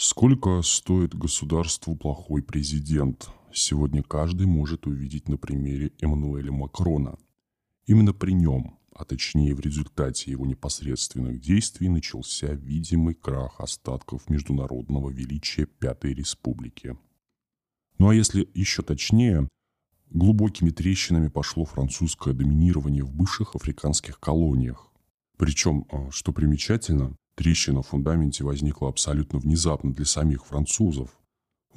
Сколько стоит государству плохой президент? Сегодня каждый может увидеть на примере Эммануэля Макрона. Именно при нем, а точнее в результате его непосредственных действий, начался видимый крах остатков международного величия Пятой Республики. Ну а если еще точнее, глубокими трещинами пошло французское доминирование в бывших африканских колониях. Причем, а, что примечательно, Трещина в фундаменте возникла абсолютно внезапно для самих французов.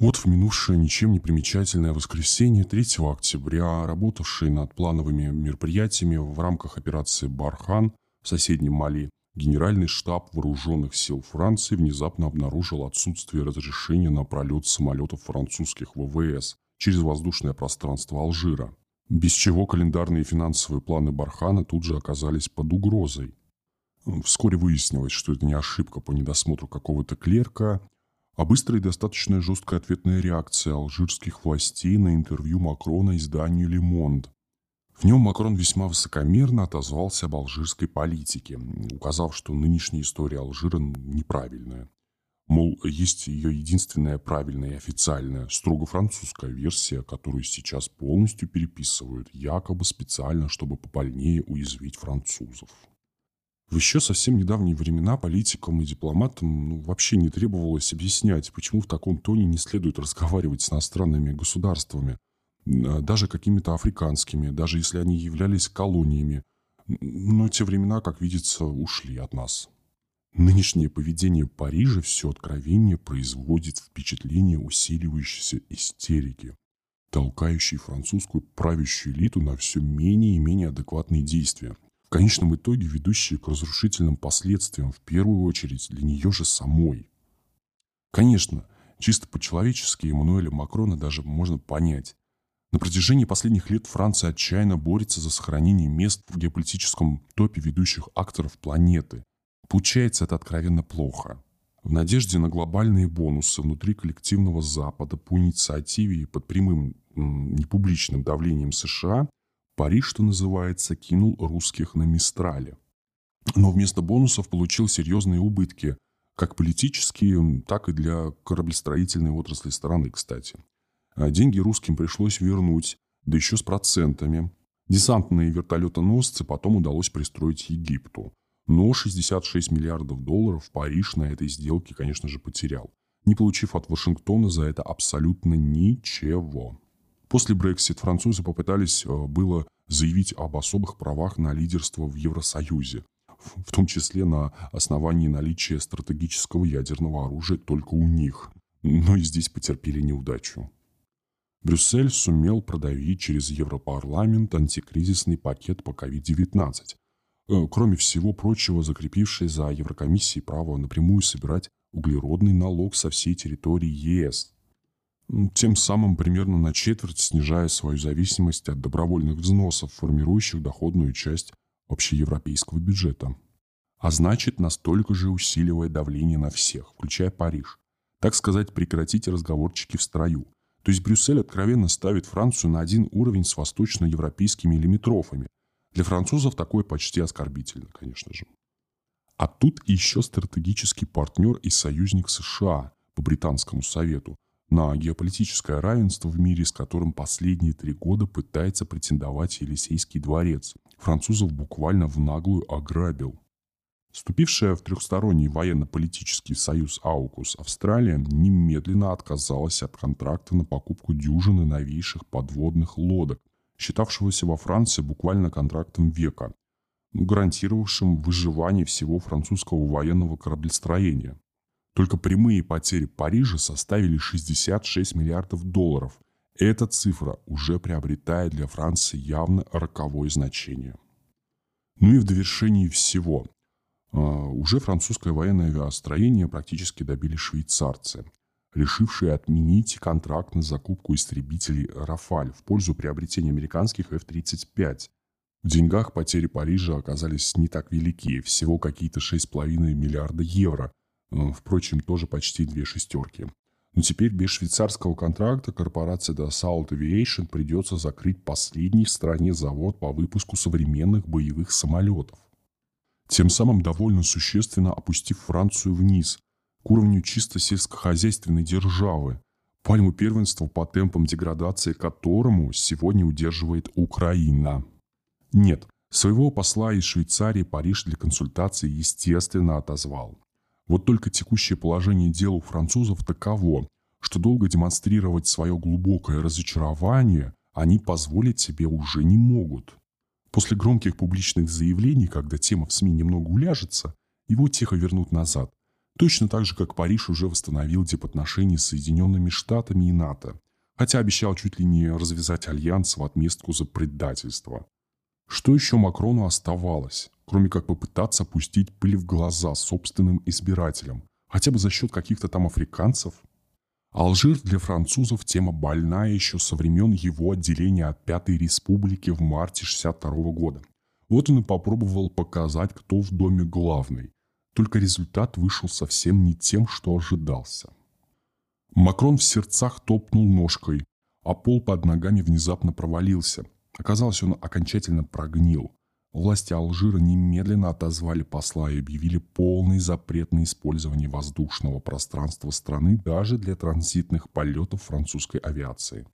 Вот в минувшее ничем не примечательное воскресенье 3 октября, работавший над плановыми мероприятиями в рамках операции «Бархан» в соседнем Мали, Генеральный штаб вооруженных сил Франции внезапно обнаружил отсутствие разрешения на пролет самолетов французских ВВС через воздушное пространство Алжира, без чего календарные и финансовые планы Бархана тут же оказались под угрозой. Вскоре выяснилось, что это не ошибка по недосмотру какого-то клерка, а быстрая и достаточно жесткая ответная реакция алжирских властей на интервью Макрона изданию «Лемонд». В нем Макрон весьма высокомерно отозвался об алжирской политике, указав, что нынешняя история Алжира неправильная. Мол, есть ее единственная правильная и официальная, строго французская версия, которую сейчас полностью переписывают, якобы специально, чтобы побольнее уязвить французов. В еще совсем недавние времена политикам и дипломатам ну, вообще не требовалось объяснять, почему в таком тоне не следует разговаривать с иностранными государствами, а, даже какими-то африканскими, даже если они являлись колониями. Но те времена, как видится, ушли от нас. Нынешнее поведение Парижа все откровение производит впечатление усиливающейся истерики, толкающей французскую правящую элиту на все менее и менее адекватные действия, конечном итоге ведущие к разрушительным последствиям, в первую очередь для нее же самой. Конечно, чисто по-человечески Эммануэля Макрона даже можно понять. На протяжении последних лет Франция отчаянно борется за сохранение мест в геополитическом топе ведущих акторов планеты. Получается это откровенно плохо. В надежде на глобальные бонусы внутри коллективного Запада по инициативе и под прямым непубличным давлением США – Париж, что называется, кинул русских на Мистрале. Но вместо бонусов получил серьезные убытки, как политические, так и для кораблестроительной отрасли страны, кстати. А деньги русским пришлось вернуть, да еще с процентами. Десантные вертолетоносцы потом удалось пристроить Египту. Но 66 миллиардов долларов Париж на этой сделке, конечно же, потерял, не получив от Вашингтона за это абсолютно ничего. После Brexit французы попытались э, было заявить об особых правах на лидерство в Евросоюзе, в том числе на основании наличия стратегического ядерного оружия только у них. Но и здесь потерпели неудачу. Брюссель сумел продавить через Европарламент антикризисный пакет по COVID-19, э, кроме всего прочего закрепивший за Еврокомиссией право напрямую собирать углеродный налог со всей территории ЕС, тем самым примерно на четверть снижая свою зависимость от добровольных взносов, формирующих доходную часть общеевропейского бюджета. А значит, настолько же усиливая давление на всех, включая Париж. Так сказать, прекратите разговорчики в строю. То есть Брюссель откровенно ставит Францию на один уровень с восточноевропейскими лимитрофами. Для французов такое почти оскорбительно, конечно же. А тут еще стратегический партнер и союзник США по Британскому совету, на геополитическое равенство в мире, с которым последние три года пытается претендовать Елисейский дворец. Французов буквально в наглую ограбил. Вступившая в трехсторонний военно-политический союз «Аукус» Австралия немедленно отказалась от контракта на покупку дюжины новейших подводных лодок, считавшегося во Франции буквально контрактом века, гарантировавшим выживание всего французского военного кораблестроения. Только прямые потери Парижа составили 66 миллиардов долларов. Эта цифра уже приобретает для Франции явно роковое значение. Ну и в довершении всего. А, уже французское военное авиастроение практически добили швейцарцы, решившие отменить контракт на закупку истребителей «Рафаль» в пользу приобретения американских F-35. В деньгах потери Парижа оказались не так велики, всего какие-то 6,5 миллиарда евро – Впрочем, тоже почти две шестерки. Но теперь без швейцарского контракта корпорации Dassault Aviation придется закрыть последний в стране завод по выпуску современных боевых самолетов. Тем самым довольно существенно опустив Францию вниз, к уровню чисто сельскохозяйственной державы, пальму первенства по темпам деградации которому сегодня удерживает Украина. Нет, своего посла из Швейцарии Париж для консультации естественно отозвал. Вот только текущее положение дел у французов таково, что долго демонстрировать свое глубокое разочарование они позволить себе уже не могут. После громких публичных заявлений, когда тема в СМИ немного уляжется, его тихо вернут назад. Точно так же, как Париж уже восстановил дипотношения с Соединенными Штатами и НАТО, хотя обещал чуть ли не развязать альянс в отместку за предательство. Что еще Макрону оставалось, кроме как попытаться пустить пыль в глаза собственным избирателям, хотя бы за счет каких-то там африканцев? Алжир для французов тема больная еще со времен его отделения от Пятой Республики в марте 62 года. Вот он и попробовал показать, кто в доме главный. Только результат вышел совсем не тем, что ожидался. Макрон в сердцах топнул ножкой, а пол под ногами внезапно провалился. Оказалось, он окончательно прогнил. Власти Алжира немедленно отозвали посла и объявили полный запрет на использование воздушного пространства страны даже для транзитных полетов французской авиации.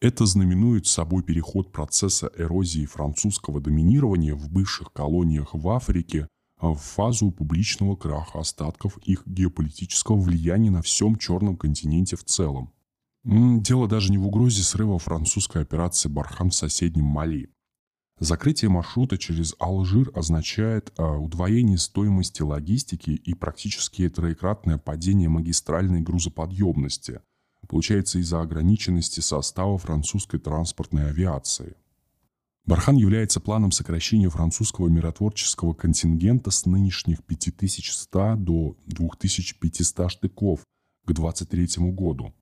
Это знаменует собой переход процесса эрозии французского доминирования в бывших колониях в Африке в фазу публичного краха остатков их геополитического влияния на всем Черном континенте в целом. Дело даже не в угрозе срыва французской операции «Бархан» в соседнем Мали. Закрытие маршрута через Алжир означает а, удвоение стоимости логистики и практически троекратное падение магистральной грузоподъемности. Получается из-за ограниченности состава французской транспортной авиации. Бархан является планом сокращения французского миротворческого контингента с нынешних 5100 до 2500 штыков к 23 году.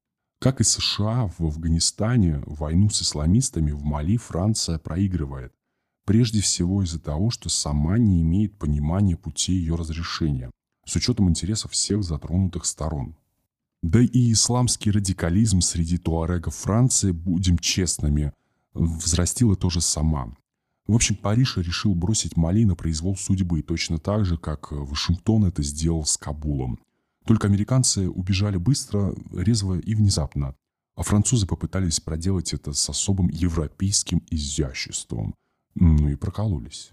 Как и США в Афганистане, войну с исламистами в Мали Франция проигрывает. Прежде всего из-за того, что сама не имеет понимания пути ее разрешения, с учетом интересов всех затронутых сторон. Да и исламский радикализм среди туарегов Франции, будем честными, взрастила тоже сама. В общем, Париж решил бросить Мали на произвол судьбы, точно так же, как Вашингтон это сделал с Кабулом. Только американцы убежали быстро, резво и внезапно, а французы попытались проделать это с особым европейским изяществом – ну и прокололись.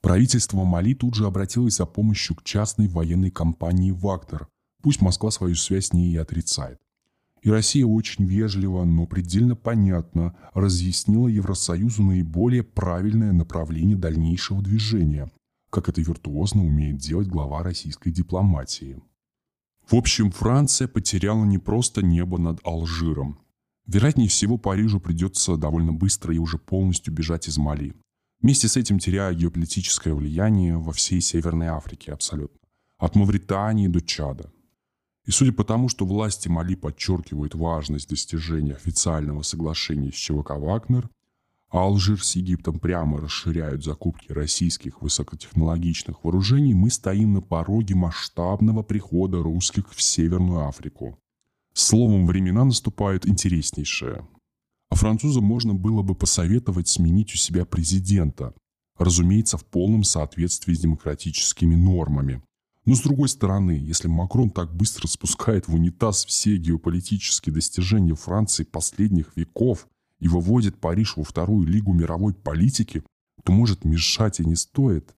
Правительство Мали тут же обратилось за помощью к частной военной компании «Вагнер». Пусть Москва свою связь с ней и отрицает. И Россия очень вежливо, но предельно понятно разъяснила Евросоюзу наиболее правильное направление дальнейшего движения, как это виртуозно умеет делать глава российской дипломатии. В общем, Франция потеряла не просто небо над Алжиром, Вероятнее всего, Парижу придется довольно быстро и уже полностью бежать из Мали. Вместе с этим теряя геополитическое влияние во всей Северной Африке абсолютно. От Мавритании до Чада. И судя по тому, что власти Мали подчеркивают важность достижения официального соглашения с ЧВК «Вагнер», а Алжир с Египтом прямо расширяют закупки российских высокотехнологичных вооружений, мы стоим на пороге масштабного прихода русских в Северную Африку. Словом, времена наступают интереснейшие. А французам можно было бы посоветовать сменить у себя президента, разумеется, в полном соответствии с демократическими нормами. Но с другой стороны, если Макрон так быстро спускает в унитаз все геополитические достижения Франции последних веков и выводит Париж во вторую лигу мировой политики, то, может, мешать и не стоит.